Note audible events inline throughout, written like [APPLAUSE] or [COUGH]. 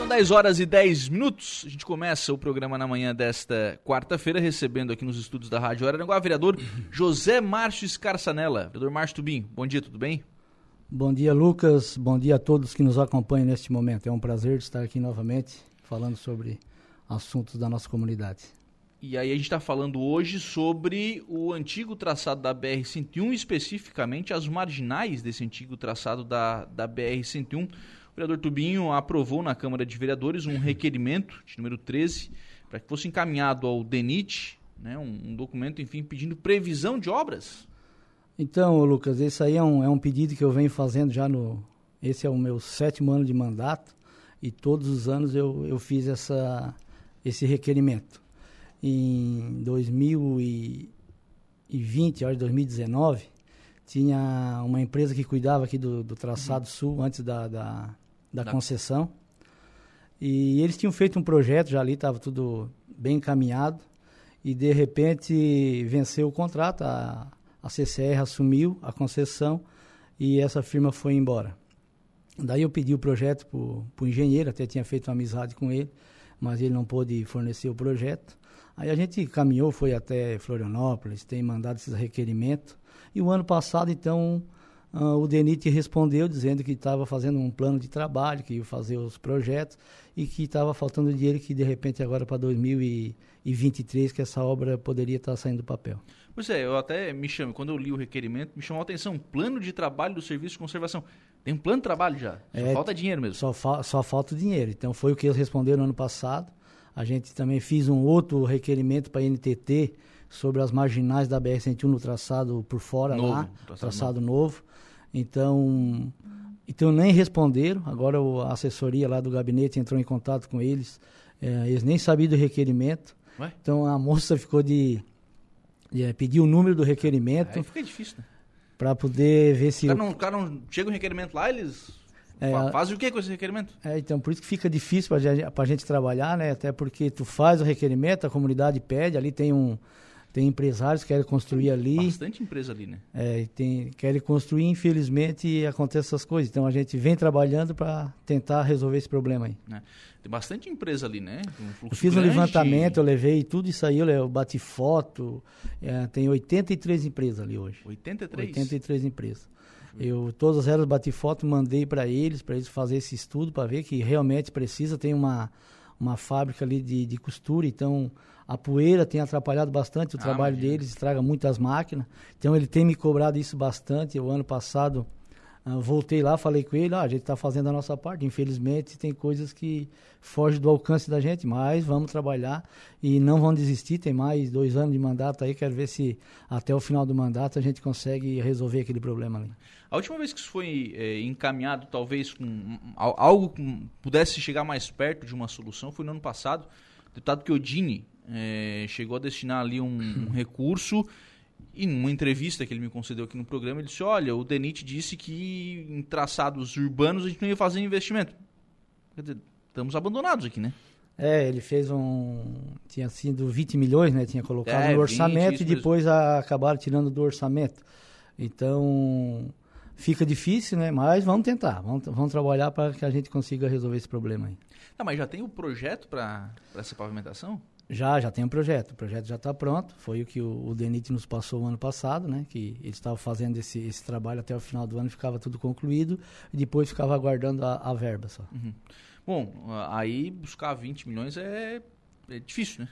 São 10 horas e 10 minutos. A gente começa o programa na manhã desta quarta-feira, recebendo aqui nos estúdios da Rádio Araranguá o vereador José Márcio Escarçanella. Vereador Márcio Tubim, bom dia, tudo bem? Bom dia, Lucas. Bom dia a todos que nos acompanham neste momento. É um prazer estar aqui novamente falando sobre assuntos da nossa comunidade. E aí a gente está falando hoje sobre o antigo traçado da BR-101, especificamente as marginais desse antigo traçado da, da BR-101. O vereador Tubinho aprovou na Câmara de Vereadores um requerimento, de número 13, para que fosse encaminhado ao DENIT, né, um, um, documento, enfim, pedindo previsão de obras. Então, Lucas, esse aí é um, é um pedido que eu venho fazendo já no... Esse é o meu sétimo ano de mandato e todos os anos eu, eu fiz essa, esse requerimento. Em 2020, acho 2019, tinha uma empresa que cuidava aqui do, do traçado uhum. sul, antes da, da, da, da, concessão. E eles tinham feito um projeto já ali, estava tudo bem encaminhado. E de repente venceu o contrato, a, a CCR assumiu a concessão e essa firma foi embora. Daí eu pedi o projeto para o engenheiro, até tinha feito uma amizade com ele, mas ele não pôde fornecer o projeto. Aí a gente caminhou, foi até Florianópolis, tem mandado esses requerimentos. E o ano passado, então, uh, o DENIT respondeu dizendo que estava fazendo um plano de trabalho, que ia fazer os projetos e que estava faltando dinheiro que de repente agora para 2023 que essa obra poderia estar tá saindo do papel. Pois é, eu até me chamo, quando eu li o requerimento, me chamou a atenção, plano de trabalho do Serviço de Conservação. Tem um plano de trabalho já, só é, falta dinheiro mesmo. Só, fa só falta dinheiro, então foi o que eles responderam no ano passado. A gente também fez um outro requerimento para a NTT sobre as marginais da BR-101 no traçado por fora novo, lá, traçado, traçado novo. novo. Então, então nem responderam. Agora a assessoria lá do gabinete entrou em contato com eles. É, eles nem sabiam do requerimento. Ué? Então a moça ficou de, de é, pedir o número do requerimento. Aí fica difícil, né? Para poder ver se. O cara, não, o cara não chega um requerimento lá, eles é, faz o que com esse requerimento? É, então, por isso que fica difícil para a gente trabalhar, né? Até porque tu faz o requerimento, a comunidade pede, ali tem um, tem empresários que querem construir ali. Bastante empresa ali, né? É, tem, querem construir, infelizmente, acontece essas coisas. Então a gente vem trabalhando para tentar resolver esse problema aí. É. Tem bastante empresa ali, né? Um eu fiz um levantamento, eu levei tudo isso aí, eu, eu bati foto. É, tem 83 empresas ali hoje. 83? 83 empresas. Eu todas elas bati foto, mandei para eles, para eles fazer esse estudo para ver que realmente precisa. Tem uma uma fábrica ali de, de costura, então a poeira tem atrapalhado bastante o ah, trabalho imagina. deles, estraga muitas máquinas. Então ele tem me cobrado isso bastante. O ano passado voltei lá, falei com ele, ah, a gente está fazendo a nossa parte. Infelizmente tem coisas que fogem do alcance da gente, mas vamos trabalhar e não vamos desistir. Tem mais dois anos de mandato aí, quero ver se até o final do mandato a gente consegue resolver aquele problema ali. A última vez que isso foi é, encaminhado, talvez com algo que pudesse chegar mais perto de uma solução, foi no ano passado. O deputado Chiodini é, chegou a destinar ali um, um [LAUGHS] recurso e numa entrevista que ele me concedeu aqui no programa, ele disse: Olha, o DENIT disse que em traçados urbanos a gente não ia fazer investimento. Quer dizer, estamos abandonados aqui, né? É, ele fez um. Tinha sido 20 milhões, né? Tinha colocado é, no orçamento 20, e depois a, acabaram tirando do orçamento. Então, fica difícil, né? Mas vamos tentar, vamos, vamos trabalhar para que a gente consiga resolver esse problema aí. Não, mas já tem o projeto para essa pavimentação? Já, já tem um projeto. O projeto já está pronto. Foi o que o, o DENIT nos passou o ano passado, né? Que eles estavam fazendo esse, esse trabalho até o final do ano, ficava tudo concluído e depois ficava aguardando a, a verba só. Uhum. Bom, aí buscar 20 milhões é, é difícil, né?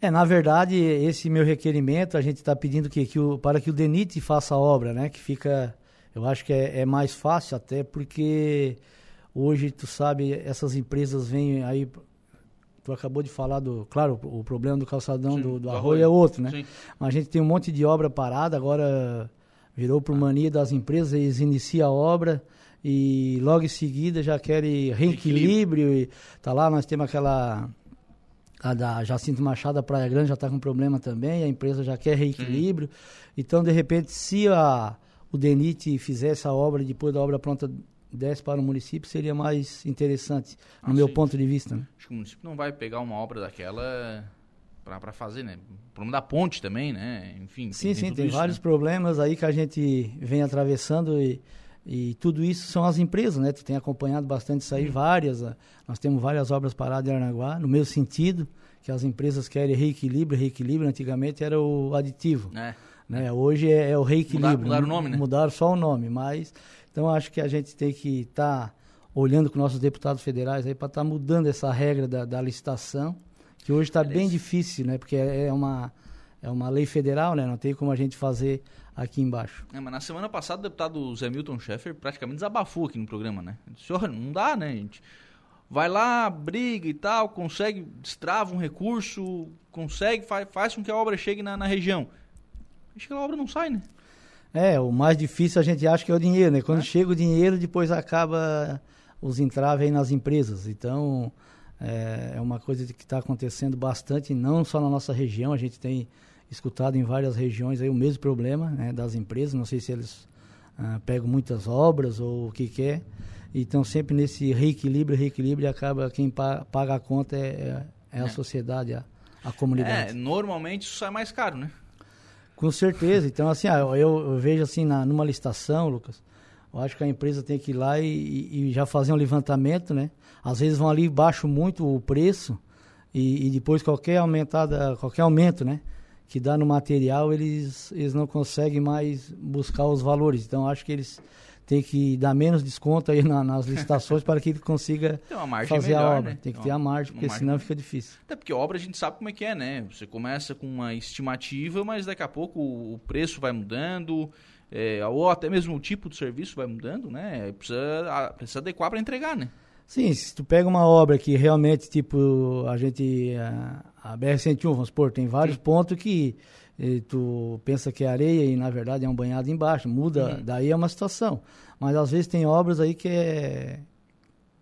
É, na verdade, esse meu requerimento, a gente está pedindo que, que o, para que o DENIT faça a obra, né? Que fica, eu acho que é, é mais fácil até porque hoje, tu sabe, essas empresas vêm aí tu acabou de falar do. Claro, o, problema do calçadão Sim, do, do, arroio, é outro, né? Sim. Mas a gente tem um monte de obra parada, agora virou por mania das empresas, eles iniciam a obra e logo em seguida já querem reequilíbrio. E tá lá, nós temos aquela. A da Jacinto Machado, a Praia Grande já está com problema também, a empresa já quer reequilíbrio. Sim. Então, de repente, se a, o DENIT fizesse a obra depois da obra pronta desse para o município seria mais interessante, no ah, meu sim. ponto de vista. Né? Acho que o município não vai pegar uma obra daquela para fazer, né? O problema da ponte também, né? Enfim. Sim, tem, sim, tem vários né? problemas aí que a gente vem atravessando e, E tudo isso são as empresas, né? Tu tem acompanhado bastante isso aí, uhum. várias. Ah, nós temos várias obras paradas em Aranaguá, no mesmo sentido, que as empresas querem reequilíbrio, reequilíbrio, antigamente era o aditivo. É. Né? Hoje é, é o reequilíbrio. Mudaram, mudaram o nome, né? Mudaram só o nome, mas... Então, acho que a gente tem que estar tá olhando com nossos deputados federais aí para estar tá mudando essa regra da, da licitação, que hoje está bem difícil, né? Porque é, é uma, é uma lei federal, né? Não tem como a gente fazer aqui embaixo. É, mas na semana passada o deputado Zé Milton Schaeffer praticamente desabafou aqui no programa, né? Senhor, não dá, né, gente? Vai lá, briga e tal, consegue, destrava um recurso, consegue, faz, faz com que a obra chegue na, na região. Acho que a obra não sai, né? É, o mais difícil a gente acha que é o dinheiro, né? Quando é? chega o dinheiro, depois acaba os entraves aí nas empresas. Então, é, é uma coisa que está acontecendo bastante, não só na nossa região, a gente tem escutado em várias regiões aí o mesmo problema né, das empresas. Não sei se eles ah, pegam muitas obras ou o que quer. É. Então sempre nesse reequilíbrio, reequilíbrio, acaba quem pa paga a conta é, é, é a é. sociedade, a, a comunidade. É, normalmente isso sai mais caro, né? Com certeza. Então, assim, ah, eu, eu vejo assim, na, numa licitação, Lucas, eu acho que a empresa tem que ir lá e, e já fazer um levantamento, né? Às vezes vão ali baixo muito o preço e, e depois qualquer aumentada, qualquer aumento, né? que dá no material, eles, eles não conseguem mais buscar os valores. Então, acho que eles têm que dar menos desconto aí na, nas licitações para que ele consiga [LAUGHS] fazer melhor, a obra. Né? Tem que ter a margem, porque margem. senão fica difícil. Até porque obra a gente sabe como é que é, né? Você começa com uma estimativa, mas daqui a pouco o preço vai mudando, é, ou até mesmo o tipo de serviço vai mudando, né? Precisa, precisa adequar para entregar, né? Sim, se tu pega uma obra que realmente, tipo, a gente. A, a BR-101, vamos supor, tem vários Sim. pontos que e, tu pensa que é areia e na verdade é um banhado embaixo. Muda, uhum. daí é uma situação. Mas às vezes tem obras aí que é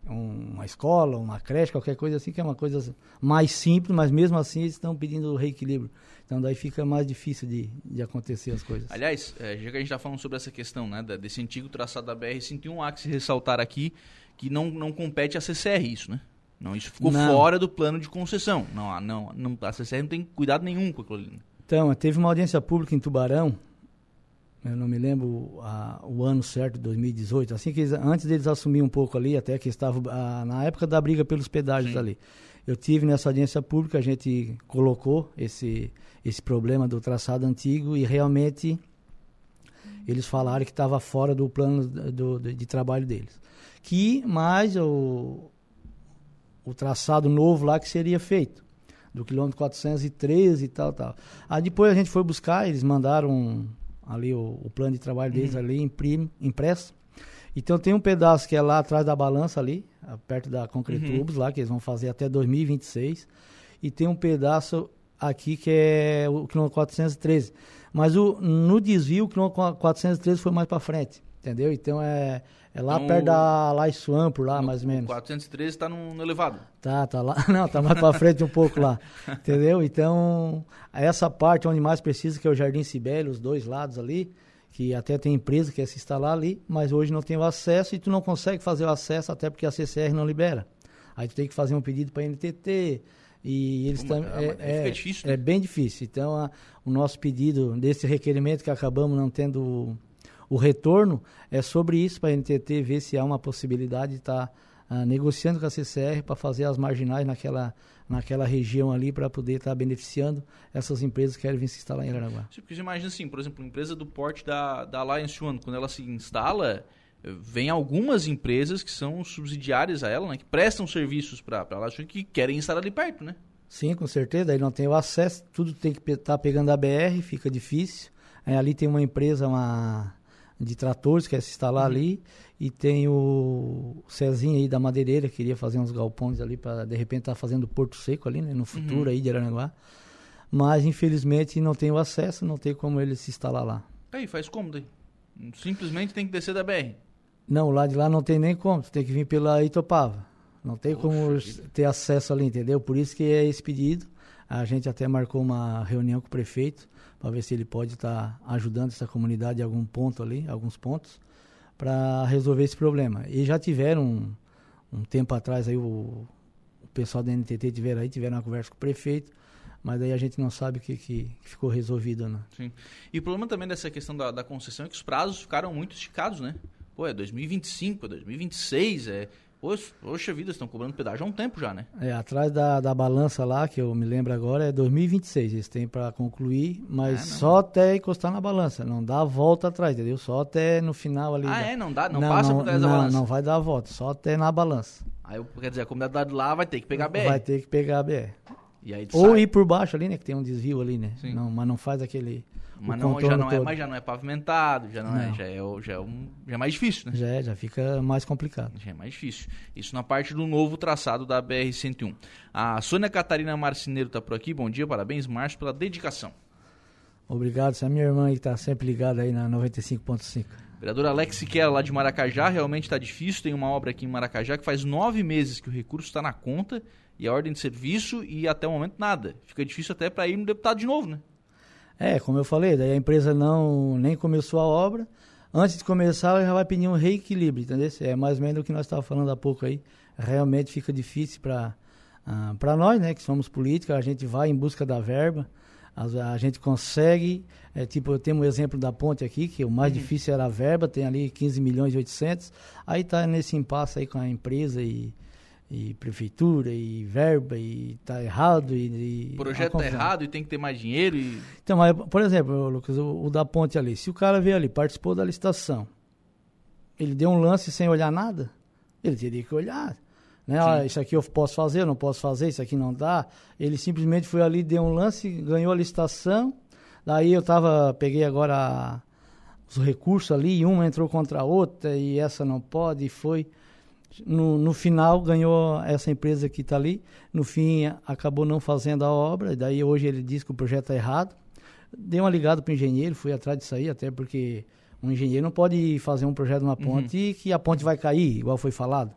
uma escola, uma creche, qualquer coisa assim, que é uma coisa mais simples, mas mesmo assim eles estão pedindo reequilíbrio. Então daí fica mais difícil de, de acontecer as coisas. Aliás, é, já que a gente está falando sobre essa questão né, desse antigo traçado da BR-101, há que se ressaltar aqui que não, não compete à CCR isso, né? Não, isso ficou não. fora do plano de concessão. Não, não, não, a CCR não tem cuidado nenhum com aquilo ali. Então, teve uma audiência pública em Tubarão, eu não me lembro a, o ano certo, 2018, assim que eles, antes deles assumir um pouco ali, até que estavam na época da briga pelos pedágios Sim. ali. Eu tive nessa audiência pública, a gente colocou esse, esse problema do traçado antigo e realmente eles falaram que estava fora do plano do, do, de trabalho deles que mais o, o traçado novo lá que seria feito, do quilômetro 413 e tal, tal. Aí depois a gente foi buscar, eles mandaram ali o, o plano de trabalho deles uhum. ali imprime, impresso. Então tem um pedaço que é lá atrás da balança ali, perto da Concretubos uhum. lá, que eles vão fazer até 2026. E tem um pedaço aqui que é o quilômetro 413. Mas o, no desvio, o quilômetro 413 foi mais para frente, entendeu? Então é, é lá então, perto da Laissuan, por lá, mais ou menos. 413 está no, no, elevado. Tá, tá lá. [LAUGHS] Não, tá mais para frente um pouco lá. [LAUGHS] Entendeu? Então, essa parte onde mais precisa, que é o Jardim Sibélio, os dois lados ali, que até tem empresa que quer se instalar ali, mas hoje não tem o acesso e tu não consegue fazer o acesso até porque a CCR não libera. Aí tu tem que fazer um pedido para a NTT, e eles também é, é, é, difícil, né? é, bem difícil. Então, a, o nosso pedido desse requerimento que acabamos não tendo o retorno é sobre isso para a NTT ver se há uma possibilidade de estar tá, uh, negociando com a CCR para fazer as marginais naquela, naquela região ali para poder estar tá beneficiando essas empresas que querem vir se instalar em Aranaguá. Sim, porque você imagina assim, por exemplo, uma empresa do porte da, da Alliance One, quando ela se instala, vem algumas empresas que são subsidiárias a ela, né, que prestam serviços para a Alliance One que querem instalar ali perto, né? Sim, com certeza. Aí não tem o acesso, tudo tem que estar tá pegando a BR, fica difícil. É, ali tem uma empresa, uma de tratores, quer se instalar uhum. ali. E tem o Cezinho aí da Madeireira, que queria fazer uns galpões ali para de repente estar tá fazendo Porto Seco ali, né, no futuro uhum. aí de Aranaguá. Mas infelizmente não tem o acesso, não tem como ele se instalar lá. Aí, faz como daí? Simplesmente tem que descer da BR. Não, lá de lá não tem nem como, tem que vir pela Itopava. Não tem Poxa como vida. ter acesso ali, entendeu? Por isso que é esse pedido. A gente até marcou uma reunião com o prefeito para ver se ele pode estar tá ajudando essa comunidade em algum ponto ali, alguns pontos, para resolver esse problema. E já tiveram um, um tempo atrás aí o, o, pessoal da NTT tiveram aí, tiveram uma conversa com o prefeito, mas aí a gente não sabe o que, que, ficou resolvido, né? Sim. E o problema também dessa questão da, da concessão é que os prazos ficaram muito esticados, né? Pô, é 2025, é 2026, é... Poxa vida, estão cobrando pedágio há um tempo já, né? É, atrás da, da balança lá, que eu me lembro agora, é 2026. Eles têm para concluir, mas é, só até encostar na balança. Não dá a volta atrás, entendeu? Só até no final ali. Ah, da... é? Não dá? Não, não passa não, por trás não, da balança? Não, vai dar a volta, só até na balança. Aí, quer dizer, a comunidade lá vai ter que pegar a BR. Vai ter que pegar a BR. Ou sai. ir por baixo ali, né? Que tem um desvio ali, né? Não, mas não faz aquele mas, não, já não é, mas já não é pavimentado, já não, não. é, já é, já é, um, já é mais difícil, né? Já é, já fica mais complicado. Já é mais difícil. Isso na parte do novo traçado da BR-101. A Sônia Catarina Marcineiro está por aqui. Bom dia, parabéns, Márcio, pela dedicação. Obrigado, essa é a minha irmã que está sempre ligada aí na 95.5. Vereador Alex Siqueira, lá de Maracajá, realmente está difícil. Tem uma obra aqui em Maracajá que faz nove meses que o recurso está na conta e a ordem de serviço e até o momento nada. Fica difícil até para ir no deputado de novo, né? É, como eu falei, daí a empresa não nem começou a obra. Antes de começar, ela já vai pedir um reequilíbrio, entendeu? É mais ou menos o que nós estávamos falando há pouco aí. Realmente fica difícil para uh, para nós, né, que somos políticos, a gente vai em busca da verba, a, a gente consegue, é, tipo, eu tenho um exemplo da ponte aqui, que o mais uhum. difícil era a verba, tem ali 15 milhões e 800, aí está nesse impasse aí com a empresa e e prefeitura e verba e tá errado e, e o projeto tá errado e tem que ter mais dinheiro e... então por exemplo Lucas o, o, da ponte ali se o cara veio ali participou da licitação ele deu um lance sem olhar nada ele teria que olhar né? Ah, isso aqui eu posso fazer eu não posso fazer isso aqui não dá. Ele simplesmente foi ali deu um lance ganhou a licitação daí eu tava peguei agora os recursos ali e uma entrou contra a outra e essa não pode e foi no, no final ganhou essa empresa que está ali. No fim acabou não fazendo a obra. E daí hoje ele diz que o projeto é errado. Dei uma ligada para o engenheiro, fui atrás disso aí, até porque um engenheiro não pode fazer um projeto de uma ponte uhum. e que a ponte vai cair, igual foi falado.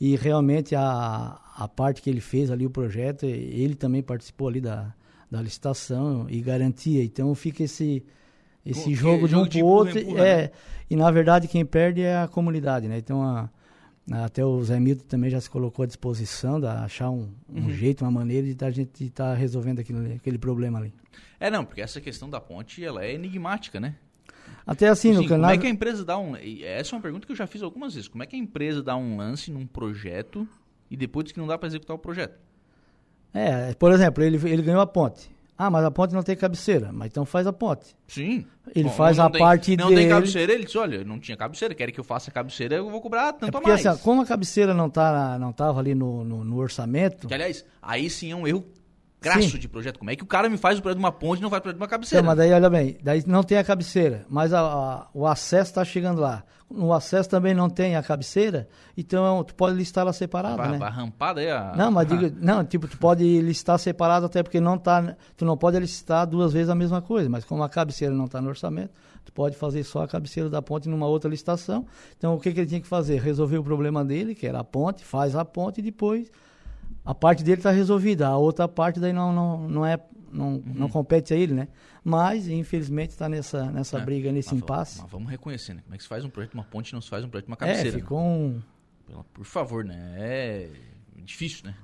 E realmente a, a parte que ele fez ali, o projeto, ele também participou ali da, da licitação e garantia. Então fica esse, esse jogo de um para o outro. Empurra, é, né? E na verdade quem perde é a comunidade, né? Então a, até o Zé Milton também já se colocou à disposição de achar um, um uhum. jeito, uma maneira de a gente estar tá resolvendo aquele, aquele problema ali. É, não, porque essa questão da ponte, ela é enigmática, né? Até assim, no canal... Como é que a empresa dá um... Essa é uma pergunta que eu já fiz algumas vezes. Como é que a empresa dá um lance num projeto e depois diz que não dá para executar o projeto? É, por exemplo, ele, ele ganhou a ponte. Ah, mas a ponte não tem cabeceira. Mas então faz a ponte. Sim. Ele Bom, faz a tem, parte não dele. Não tem cabeceira, ele disse, olha, não tinha cabeceira, querem que eu faça a cabeceira, eu vou cobrar tanto é porque, a mais. Assim, como a cabeceira não tá, não tava ali no, no, no orçamento... Que, aliás, aí sim é um erro crasso sim. de projeto. Como é que o cara me faz o projeto de uma ponte e não faz o projeto de uma cabeceira? Então, mas daí, olha bem, daí não tem a cabeceira, mas a, a, o acesso está chegando lá no acesso também não tem a cabeceira, então tu pode listar ela separada, vai, né? Vai rampada aí a... Não, mas digo, [LAUGHS] não, tipo, tu pode listar separado até porque não tá, tu não pode listar duas vezes a mesma coisa, mas como a cabeceira não está no orçamento, tu pode fazer só a cabeceira da ponte numa outra licitação. Então o que, que ele tinha que fazer? Resolver o problema dele, que era a ponte, faz a ponte e depois a parte dele está resolvida, a outra parte daí não, não, não é não, uhum. não compete a ele, né? Mas, infelizmente, está nessa, nessa é, briga, nesse mas, impasse. Mas vamos reconhecer, né? Como é que se faz um projeto uma ponte e não se faz um projeto uma cabeceira? É, ficou um... Por favor, né? É difícil, né?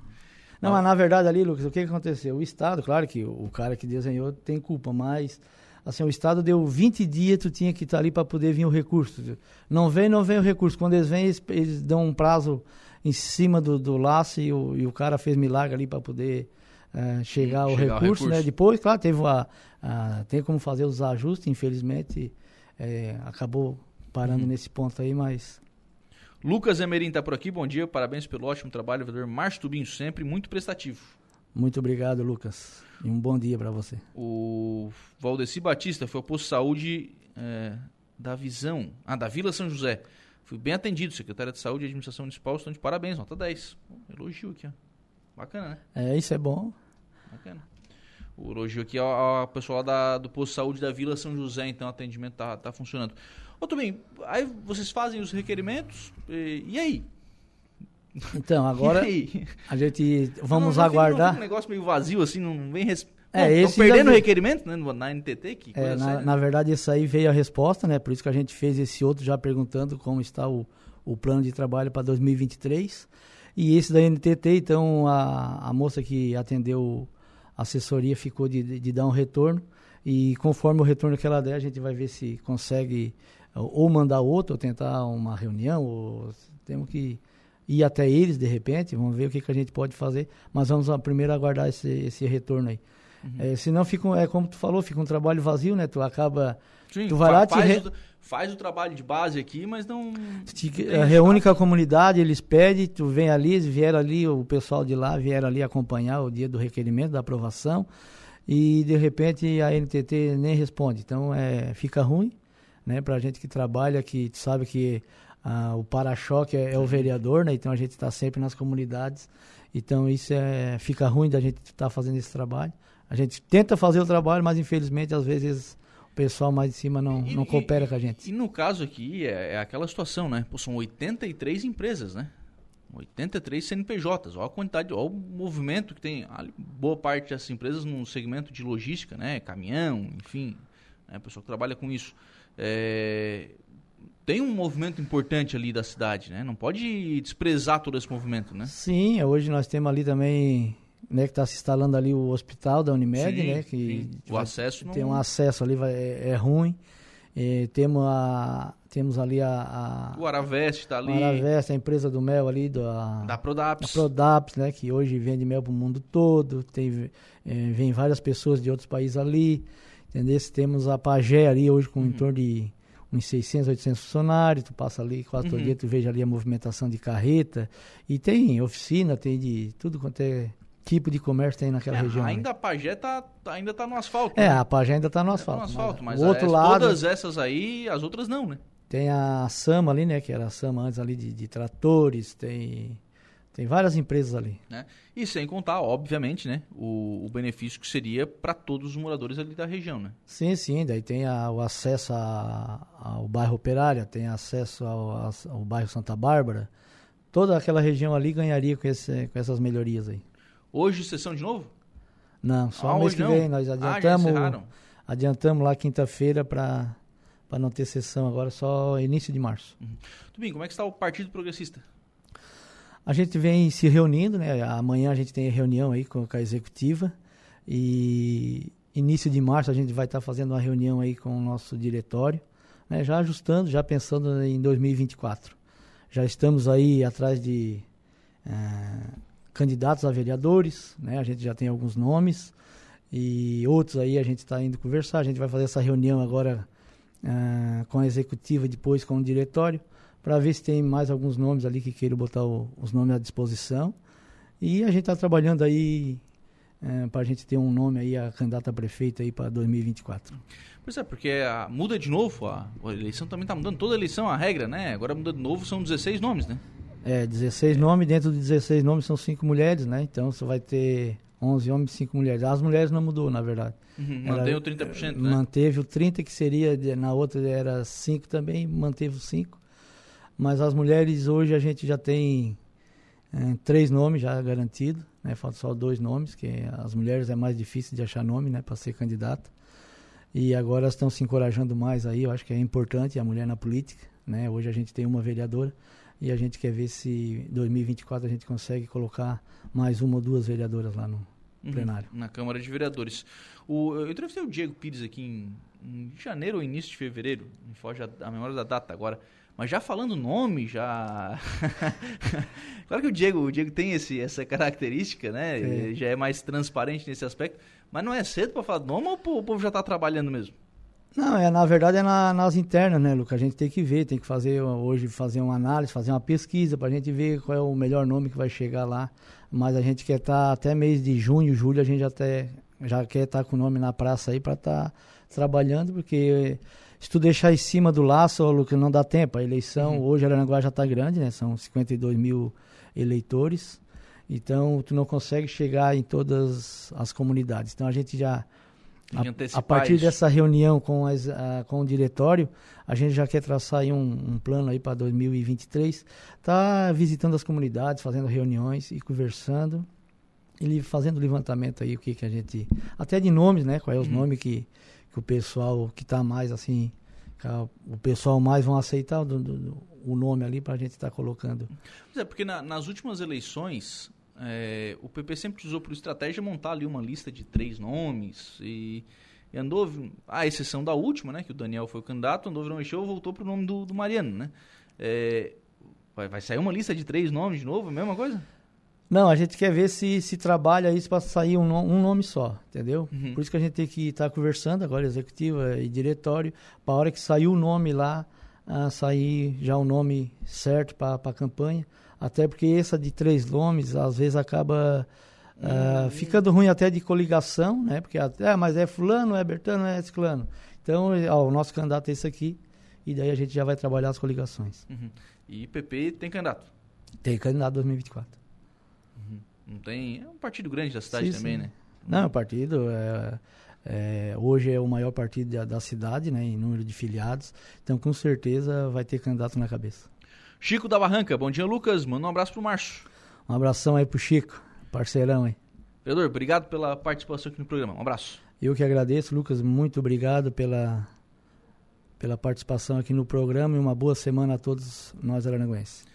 Não, mas na verdade ali, Lucas, o que, que aconteceu? O Estado, claro que o cara que desenhou tem culpa, mas assim, o Estado deu 20 dias, tu tinha que estar ali para poder vir o recurso. Não vem, não vem o recurso. Quando eles vêm, eles, eles dão um prazo em cima do, do laço e o, e o cara fez milagre ali para poder uh, chegar, ao, recurso, recurso, né? Depois, claro, teve a, a, tem como fazer os ajustes, infelizmente é, acabou parando uhum. nesse ponto aí, mas... Lucas Emerim está por aqui, bom dia, parabéns pelo ótimo trabalho, vereador Márcio Tubinho, sempre muito prestativo. Muito obrigado, Lucas, e um bom dia para você. O Valdeci Batista foi ao posto de saúde é, da Visão, ah, da Vila São José. Fui bem atendido, secretária de Saúde e Administração Municipal estão de parabéns, nota 10. Elogio aqui, ó. Bacana, né? É, isso é bom. Bacana. O elogio aqui ao, pessoal da, do posto de saúde da Vila São José, então o atendimento tá, tá funcionando. Ô, bem, aí vocês fazem os requerimentos, e, e aí? Então, [LAUGHS] agora a gente vamos não, não aguardar. Fica um negócio meio vazio assim, não vem res... É, Bom, esse perdendo o requerimento né, na NTT? Que é, na, na, verdade, isso aí veio a resposta, né? Por isso que a gente fez esse outro já perguntando como está o, o plano de trabalho para 2023. E esse da NTT, então, a, a moça que atendeu a assessoria ficou de, de, de dar um retorno. E conforme o retorno que ela der, a gente vai ver se consegue ou mandar outro, ou tentar uma reunião, ou temos que ir até eles de repente, vamos ver o que, que a gente pode fazer, mas vamos primeiro aguardar esse, esse retorno aí. Uhum. É, senão fica, é como tu falou, fica um trabalho vazio, né? Tu acaba. Sim, tu vai lá, faz, re... o, faz o trabalho de base aqui, mas não. Te, reúne com a comunidade, eles pedem, tu vem ali, vieram ali, o pessoal de lá vieram ali acompanhar o dia do requerimento, da aprovação, e de repente a NTT nem responde. Então é, fica ruim, né? Pra gente que trabalha, que sabe que ah, o para-choque é, é, o vereador, né? Então a gente está sempre nas comunidades. Então isso é, fica ruim da gente estar tá fazendo esse trabalho. A gente tenta fazer o trabalho, mas infelizmente às vezes o pessoal mais de cima não, e, não coopera e, com a gente. E no caso aqui é, é, aquela situação, né? Pô, são 83 empresas, né? 83 CNPJs. Olha a quantidade, olha o movimento que tem. Boa parte dessas empresas no segmento de logística, né? Caminhão, enfim. Né? Pessoal que trabalha com isso. É, tem um movimento importante ali da cidade, né? Não pode desprezar todo esse movimento, né? Sim, hoje nós temos ali também, né, que está se instalando ali o hospital da Unimed, sim, né? Que o acesso tem não... um acesso ali vai, é, é ruim. E temos a temos ali a, a o Araveste está ali. O Araveste, a empresa do mel ali do, a, da Prodaps. Da Prodaps, né, que hoje vende mel para o mundo todo. Tem é, vem várias pessoas de outros países ali. Entendeu? Temos a Pagé ali hoje com uhum. em torno de uns 600, 800 funcionários, tu passa ali quatro uhum. dias, tu veja ali a movimentação de carreta, e tem oficina, tem de tudo quanto é tipo de comércio tem naquela é, região. Ainda a Pagé tá, ainda tá no asfalto. É, né? a Pagé ainda tá no asfalto. Tá no asfalto, mas, mas outro lado, todas essas aí, as outras não, né? Tem a Sama ali, né, que era a Sama antes ali de, de tratores, tem tem várias empresas ali. Né? E sem contar, obviamente, né, o, o benefício que seria para todos os moradores ali da região, né? Sim, sim. Daí tem a, o acesso a, ao bairro Operária, tem acesso ao, ao, bairro Santa Bárbara. Toda aquela região ali ganharia com, esse, com essas melhorias aí. Hoje sessão de novo? Não, só ah, mês que vem. Nós ah, adiantamos, ah, adiantamos lá quinta-feira para não ter sessão agora, só início de março. Uhum. Tudo bem, como é que está o Partido Progressista? A gente vem se reunindo, né? Amanhã a gente tem reunião aí com, a executiva e início de março a gente vai estar tá fazendo uma reunião aí com o nosso diretório, né? já ajustando, já pensando em 2024. Já estamos aí atrás de é, candidatos a vereadores, né? A gente já tem alguns nomes e outros aí a gente está indo conversar. A gente vai fazer essa reunião agora é, com a executiva, depois com o diretório para ver se tem mais alguns nomes ali que queiram botar o, os nomes à disposição. E a gente está trabalhando aí é, para a gente ter um nome aí, a candidata a prefeito aí para 2024. Pois é, porque a, muda de novo, a, a eleição também está mudando, toda eleição a regra, né? Agora muda de novo, são 16 nomes, né? É, 16 é. nomes, dentro de 16 nomes são 5 mulheres, né? Então você vai ter 11 homens e 5 mulheres. As mulheres não mudou, na verdade. Uhum, manteve o 30%, né? Manteve o 30%, que seria, na outra era 5 também, manteve o 5%. Mas as mulheres hoje a gente já tem é, três nomes já garantidos, né? Faltam só dois nomes, que as mulheres é mais difícil de achar nome, né? Para ser candidata. E agora estão se encorajando mais aí, eu acho que é importante a mulher na política, né? Hoje a gente tem uma vereadora e a gente quer ver se 2024 a gente consegue colocar mais uma ou duas vereadoras lá no uhum, plenário. Na Câmara de Vereadores. O, eu entrevistei o Diego Pires aqui em, em janeiro ou início de fevereiro, me foge a, a memória da data agora. Mas já falando nome, já. [LAUGHS] claro que o Diego, o Diego tem esse, essa característica, né? É. Já é mais transparente nesse aspecto. Mas não é cedo para falar nome ou o povo já está trabalhando mesmo? Não, é, na verdade é na, nas internas, né, Luca? A gente tem que ver, tem que fazer hoje fazer uma análise, fazer uma pesquisa para a gente ver qual é o melhor nome que vai chegar lá. Mas a gente quer estar tá, até mês de junho, julho, a gente até já quer estar tá com o nome na praça aí para estar tá trabalhando, porque se tu deixar em cima do laço, Lucas, não dá tempo. A eleição, uhum. hoje Aranaguá já está grande, né? São 52 mil eleitores. Então, tu não consegue chegar em todas as comunidades. Então, a gente já... A, a, partir isso. dessa reunião com, as, a, com o diretório, a gente já quer traçar aí um, um plano aí para 2023. Tá visitando as comunidades, fazendo reuniões e conversando. E fazendo levantamento aí, o que que a gente... Até de nomes, né? Quais é os uhum. nomes que que o pessoal que está mais assim, o pessoal mais vão aceitar do, do, o nome ali para a gente estar tá colocando. Pois é, porque na, nas últimas eleições é, o PP sempre usou por estratégia montar ali uma lista de três nomes e e andou, a exceção da última, né, que o Daniel foi o candidato, andou, não mexeu, voltou pro nome do, do Mariano, né? É, vai, vai sair uma lista de três nomes de novo, a mesma coisa? Não, a gente quer ver se se trabalha isso para sair um, um, nome só, entendeu? Uhum. Por isso que a gente tem que estar tá conversando agora, executiva e diretório, para a hora que sair o nome lá, uh, sair já o nome certo para a campanha. Até porque essa de três nomes, às vezes acaba uh, ficando ruim até de coligação, né? Porque até, ah, mas é fulano, é Bertano, é ciclano. Então, ó, o nosso candidato é esse aqui, e daí a gente já vai trabalhar as coligações. Uhum. E PP tem candidato? Tem candidato 2024. Não tem. É um partido grande da cidade sim, também, sim. né? Não, o partido é, é, hoje é o maior partido da, da, cidade, né? Em número de filiados. Então, com certeza, vai ter candidato na cabeça. Chico da Barranca, bom dia, Lucas. Manda um abraço pro Márcio. Um abração aí pro Chico, parceirão aí. Vereador, obrigado pela participação aqui no programa. Um abraço. Eu que agradeço, Lucas. Muito obrigado pela, pela participação aqui no programa e uma boa semana a todos nós aranaguenses.